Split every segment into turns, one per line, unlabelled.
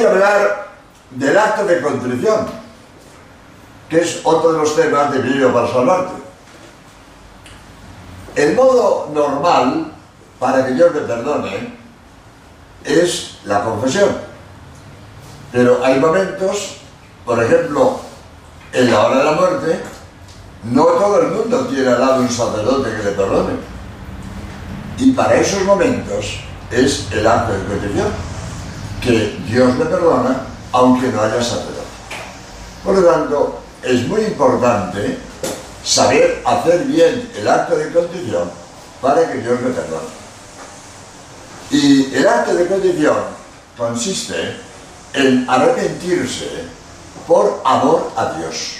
voy a hablar del acto de contrición, que es otro de los temas de Vídeo para Salvarte. El modo normal para que Dios me perdone es la confesión. Pero hay momentos, por ejemplo, en la hora de la muerte, no todo el mundo tiene al lado un sacerdote que le perdone. Y para esos momentos es el acto de contrición, que Dios le perdona aunque no haya sacerdote. Por lo tanto, es muy importante saber hacer bien el acto de contrición para que Dios me perdone. Y el acto de contrición consiste en arrepentirse por amor a Dios.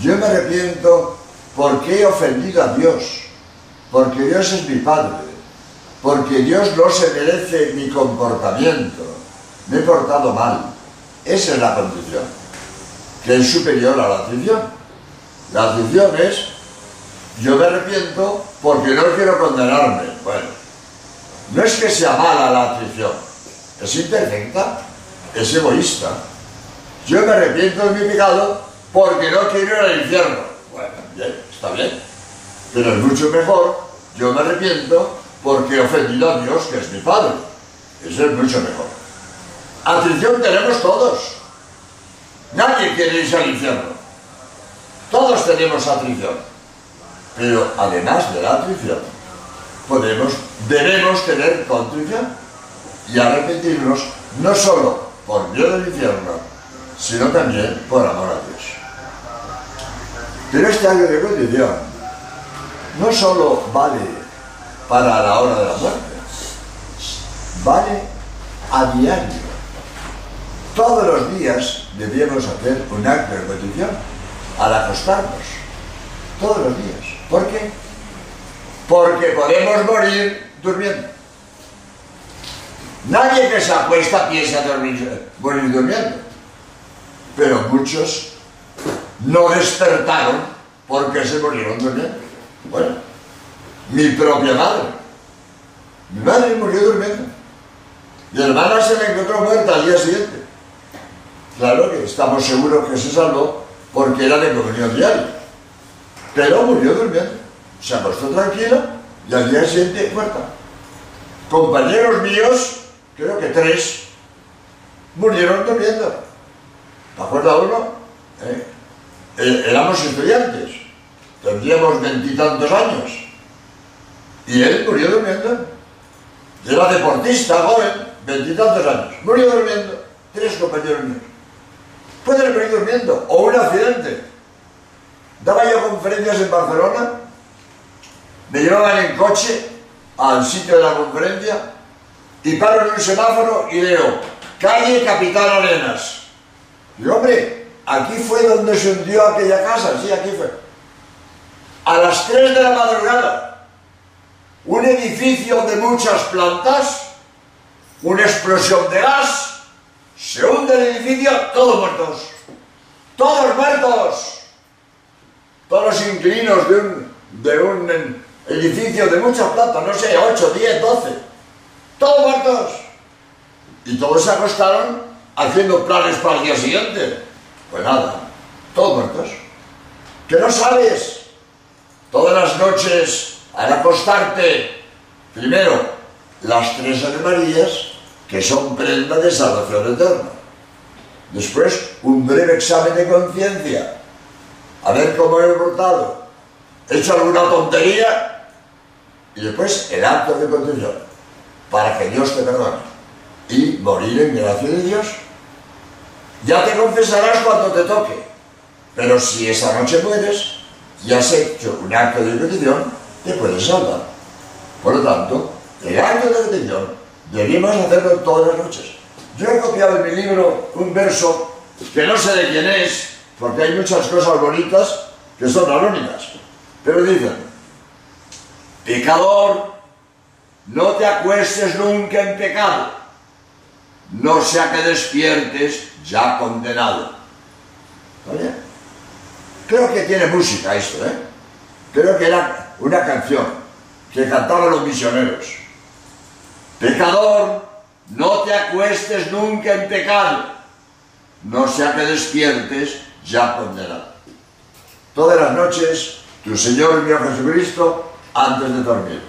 Yo me arrepiento porque he ofendido a Dios, porque Dios es mi Padre, porque Dios no se merece mi comportamiento, me he portado mal. Esa es la condición, que es superior a la atrición. La atrición es, yo me arrepiento porque no quiero condenarme. Bueno, no es que sea mala la atrición, es imperfecta, es egoísta. Yo me arrepiento de mi pecado porque no quiero ir al infierno. Bueno, bien, está bien. Pero es mucho mejor, yo me arrepiento porque he ofendido a Dios, que es mi Padre. Eso es mucho mejor. Atrición tenemos todos. Nadie quiere irse al infierno. Todos tenemos atrición. Pero además de la atrición, debemos tener contrición y arrepentirnos no solo por miedo del infierno, sino también por amor a Dios. Pero este año de condición no solo vale para la hora de la muerte, vale a diario. Todos los días debíamos hacer un acto de condición al acostarnos. Todos los días. ¿Por qué? Porque podemos morir durmiendo. Nadie que se acuesta piensa morir durmiendo. Pero muchos no despertaron porque se murieron durmiendo. Bueno, mi propia madre. Mi madre murió durmiendo. Mi hermana se la encontró muerta al día siguiente. Claro que estamos seguros que se salvó porque era de comunión diaria. Pero murió durmiendo. Se acostó tranquila y al día siguiente muerta. Compañeros míos, creo que tres, murieron durmiendo. ¿Te acuerdas uno? ¿Eh? Eh, éramos estudiantes, tendríamos veintitantos años, y él murió durmiendo. Era deportista, joven, veintitantos años, murió durmiendo, tres compañeros míos. Pueden morir durmiendo, o un accidente. Daba yo conferencias en Barcelona, me llevaban en coche al sitio de la conferencia y paro en un semáforo y leo, calle Capital Arenas. Y hombre, Aquí fue donde se hundió aquella casa, sí, aquí fue. A las 3 de la madrugada, un edificio de muchas plantas, una explosión de gas, se hunde el edificio, todos muertos. Todos muertos. Todos los inquilinos de un, de un edificio de muchas plantas, no sé, 8, 10, 12. Todos muertos. Y todos se acostaron haciendo planes para el día siguiente. Pues nada, todos muertos. Que no sabes todas las noches al acostarte, primero, las tres Marías, que son prenda de salvación eterna. Después, un breve examen de conciencia, a ver cómo he portado. He hecho alguna tontería y después el acto de contrición, para que Dios te perdone y morir en gracia de Dios ya te confesarás cuando te toque. Pero si esa noche mueres y has hecho un acto de petición, te puedes salvar. Por lo tanto, el acto de petición debemos hacerlo todas las noches. Yo he copiado en mi libro un verso que no sé de quién es, porque hay muchas cosas bonitas que son anónimas. Pero dicen, pecador, no te acuestes nunca en pecado, no sea que despiertes ya condenado. ¿Vale? Creo que tiene música esto, ¿eh? Creo que era una canción que cantaban los misioneros. Pecador, no te te acuestes nunca en pecado, no sea que despiertes ya condenado. Todas las noches, tu Señor mío Jesucristo, antes de dormir.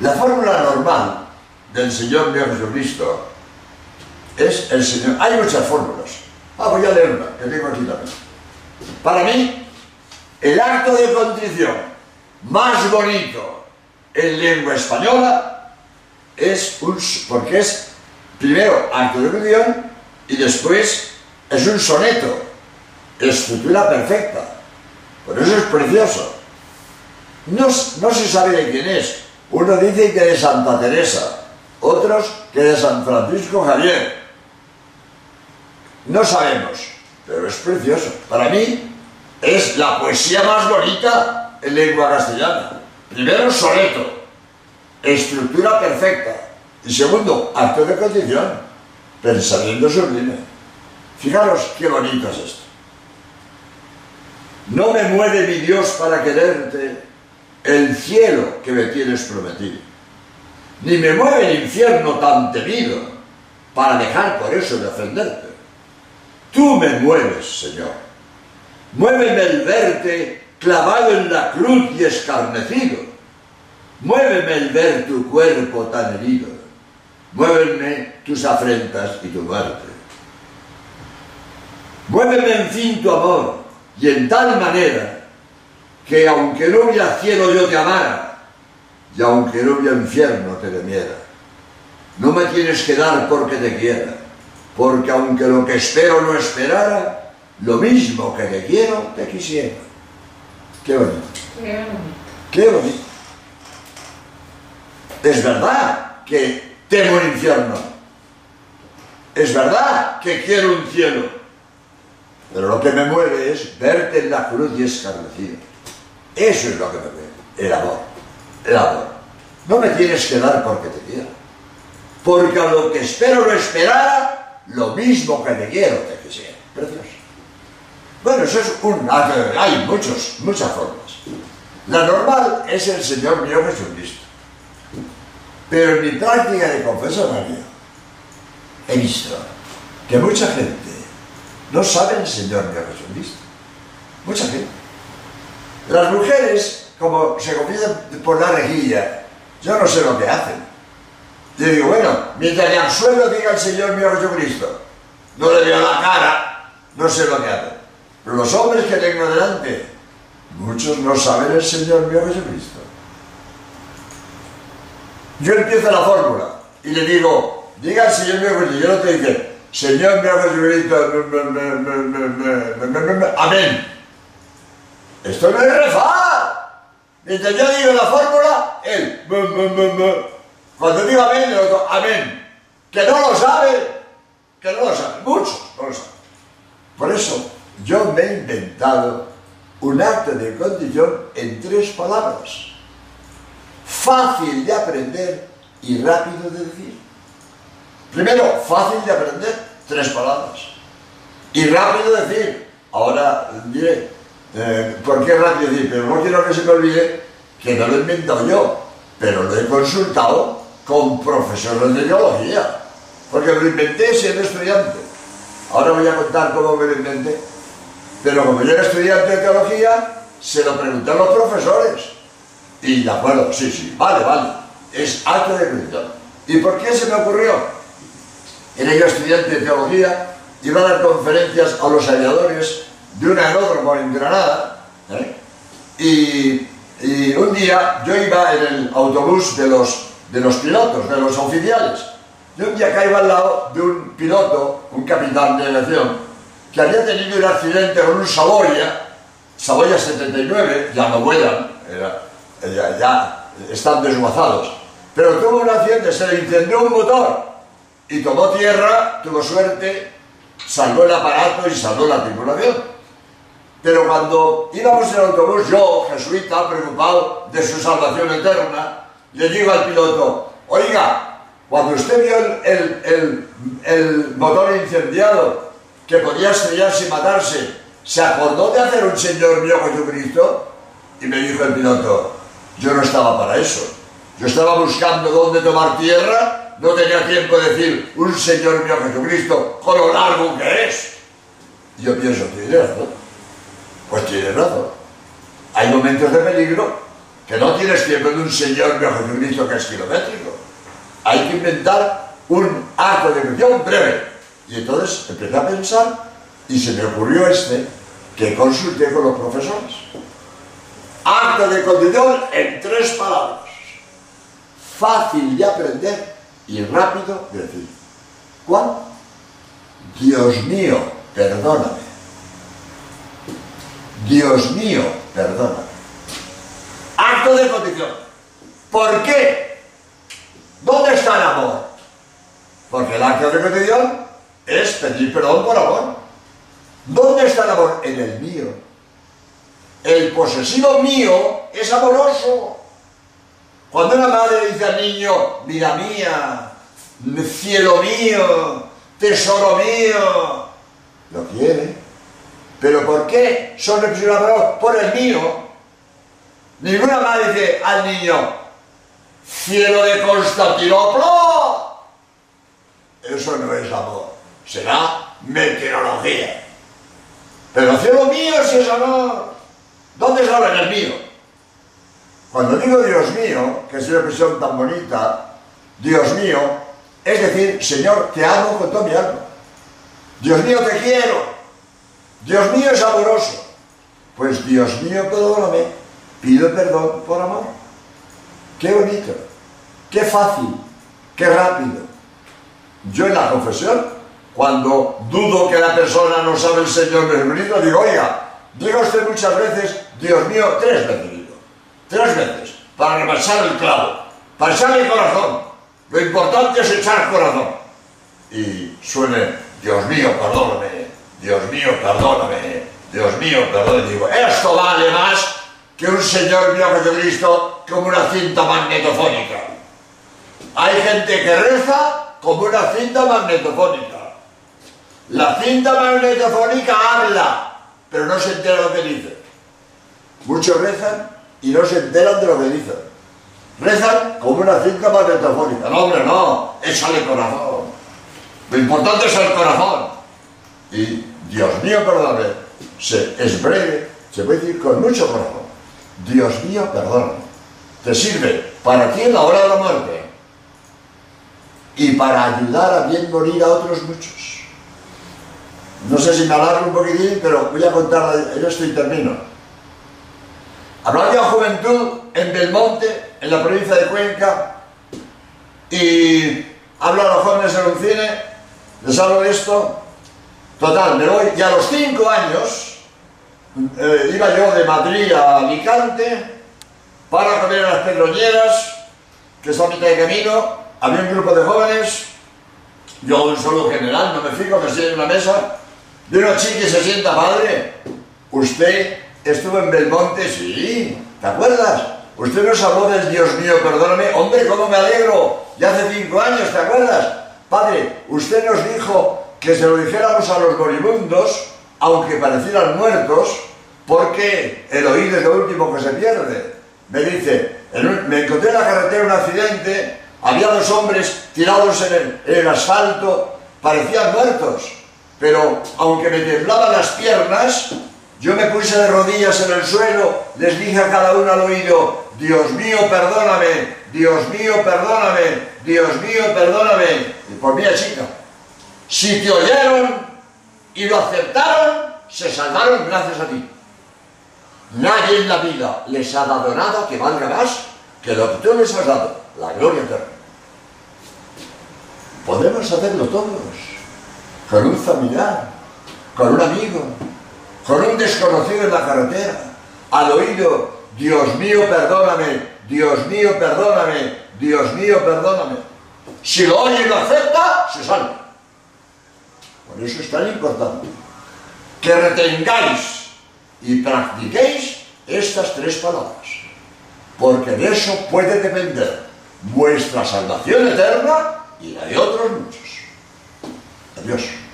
La fórmula normal del Señor mío Jesucristo es el Señor. Hay muchas fórmulas. Ah, voy a leer una, que tengo aquí también. Para mí, el acto de contrición más bonito en lengua española es un, porque es primero acto de contrición y después es un soneto, estructura perfecta. Por eso es precioso. No, no se sabe de quién es. Uno dice que de Santa Teresa, otros que de San Francisco Javier. No sabemos, pero es precioso. Para mí es la poesía más bonita en lengua castellana. Primero, soneto, estructura perfecta. Y segundo, acto de condición, pensamiento sublime. Fijaros qué bonito es esto. No me mueve mi Dios para quererte el cielo que me tienes prometido, ni me mueve el infierno tan temido para dejar por eso de ofenderte. Tú me mueves, Señor. Muéveme el verte clavado en la cruz y escarnecido. Muéveme el ver tu cuerpo tan herido. Muéveme tus afrentas y tu muerte. Muéveme en fin tu amor y en tal manera que aunque no hubiera cielo yo te amara y aunque no hubiera infierno te temiera. No me tienes que dar porque te quiera, porque aunque lo que espero no esperara, lo mismo que te quiero te quisiera. Qué bonito.
Qué bonito.
Es verdad que temo el infierno. Es verdad que quiero un cielo. Pero lo que me mueve es verte en la cruz y escarnecido. Eso es lo que me mueve. El amor. El amor. No me tienes que dar porque te quiero. Porque a lo que espero no esperara, lo mismo que te quiero te quisiera. Precioso. Bueno, eso es un... Hay muchos, muchas formas. La normal es el Señor mío Jesucristo. Pero en mi práctica de confesionario he visto que mucha gente no sabe el Señor mío Jesucristo. Mucha gente. Las mujeres, como se confiesan por la rejilla, yo no sé lo que hacen. Yo digo, bueno, mientras el suelo diga el Señor mío Jesucristo, no le veo la cara, no sé lo que hacen. Los hombres que tengo delante, muchos no saben el Señor mío Jesucristo. Yo empiezo la fórmula y le digo, diga el Señor mío Jesucristo, yo no te dice, Señor mío Jesucristo, amén. Esto no es rezar. Mientras yo digo la fórmula, él, cuando digo amén, el otro, amén. Que no lo sabe, que no lo sabe, muchos no lo saben. Por eso, yo me he inventado un acto de condición en tres palabras. Fácil de aprender y rápido de decir. Primero, fácil de aprender, tres palabras. Y rápido de decir. Ahora diré, eh, ¿por qué rápido decir? Pero no quiero que se me olvide que no lo he inventado yo, pero lo he consultado con profesores de teología. Porque lo inventé siendo estudiante. Ahora voy a contar cómo me lo inventé. Pero como yo era estudiante de teología, se lo pregunté a los profesores. Y de acuerdo, sí, sí, vale, vale. Es acto de condición. ¿Y por qué se me ocurrió? Era yo estudiante de teología, iba a dar conferencias a los aviadores de un aeródromo en Granada. ¿eh? Y, un día yo iba en el autobús de los, de los pilotos, de los oficiales. Y un día caigo al lado de un piloto, un capitán de aviación, que había tenido un accidente con un Saboya, Saboya 79, ya no vuelan, ya, ya, están desguazados, pero tuvo un accidente, se le incendió un motor y tomó tierra, tuvo suerte, salvó el aparato y salvó la tripulación. Pero cuando íbamos en autobús, yo, jesuita, preocupado de su salvación eterna, le digo al piloto, oiga, cuando usted vio el, el motor incendiado, que podía estrellarse y matarse, ¿se acordó de hacer un Señor mío Jesucristo? Y me dijo el piloto, yo no estaba para eso. Yo estaba buscando dónde tomar tierra no tenía tiempo de decir un Señor mío Jesucristo con lo largo que es. Yo pienso, tiene razón. Pues tiene razón. Hay momentos de peligro que no tienes tiempo de un Señor mío Jesucristo que es kilométrico. Hay que inventar un acto de creación breve. Y entonces empecé a pensar y se me ocurrió este que consulté con los profesores. Acto de condición en tres palabras. Fácil de aprender y rápido de decir. ¿Cuál? Dios mío, perdóname. Dios mío, perdóname. Acto de condición. ¿Por qué? ¿Dónde está el amor? Porque el acto de condición es pedir perdón por amor. ¿Dónde está el amor? En el mío. El posesivo mío es amoroso. Cuando una madre dice al niño, vida mía, cielo mío, tesoro mío, lo quiere. ¿Pero por qué son expresiones Por el mío. Ninguna madre dice al niño, cielo de Constantinopla. Eso no es amor, será meteorología. Pero cielo mío si es amor. ¿Dónde es ahora el mío? Cuando digo Dios mío, que es una expresión tan bonita, Dios mío, es decir, Señor, te amo con todo mi alma. Dios mío, te quiero. Dios mío es amoroso. Pues Dios mío, perdóname. Pido perdón por amor. Qué bonito, qué fácil, qué rápido. Yo en la confesión cuando dudo que la persona no sabe el Señor Jesucristo, digo, oiga, diga usted muchas veces, Dios mío, tres veces tres veces, para rebasar el clavo, para echar el corazón. Lo importante es echar corazón. Y suene, Dios mío, perdóname, Dios mío, perdóname, Dios mío, perdóname. Digo, esto vale más que un Señor mío Jesucristo como una cinta magnetofónica. Hay gente que reza como una cinta magnetofónica. La cinta magnetofónica habla, pero no se entera lo que dice. Muchos rezan y no se enteran de lo que dicen. Rezan como una cinta magnetofónica. No, hombre, no, échale corazón. Lo importante es el corazón. Y, Dios mío, perdóname, se, es breve, se puede decir con mucho corazón. Dios mío, perdóname. Te sirve para ti en la hora de la muerte y para ayudar a bien morir a otros muchos. No sé si me alargo un poquitín, pero voy a contar esto y termino. Hablaba de la juventud en Belmonte, en la provincia de Cuenca, y hablo a los jóvenes en un cine, les hablo de esto. Total, me voy, y a los cinco años eh, iba yo de Madrid a Alicante para comer en las Pedroñeras, que es a mitad de camino, había un grupo de jóvenes, yo un solo general, no me fijo, me estoy en una mesa, de se sienta padre. Usted estuvo en Belmonte, sí, ¿te acuerdas? Usted nos habló del Dios mío, perdóname. Hombre, ¿cómo me alegro? Ya hace cinco años, ¿te acuerdas? Padre, usted nos dijo que se lo dijéramos a los moribundos, aunque parecieran muertos, porque el oído es lo último que se pierde. Me dice, me encontré en la carretera un accidente, había dos hombres tirados en el asfalto, parecían muertos pero aunque me temblaban las piernas, yo me puse de rodillas en el suelo, les dije a cada uno al oído, Dios mío, perdóname, Dios mío, perdóname, Dios mío, perdóname. Y por mí, chica, si te oyeron y lo aceptaron, se salvaron gracias a ti. Nadie en la vida les ha dado nada que valga más que lo que tú les has dado, la gloria eterna. Podemos hacerlo todos con un familiar, con un amigo, con un desconocido en la carretera, al oído, Dios mío, perdóname, Dios mío, perdóname, Dios mío, perdóname. Si lo oye y lo acepta, se salva. Por eso es tan importante que retengáis y practiquéis estas tres palabras, porque de eso puede depender vuestra salvación eterna y la de otros muchos. yapıyor.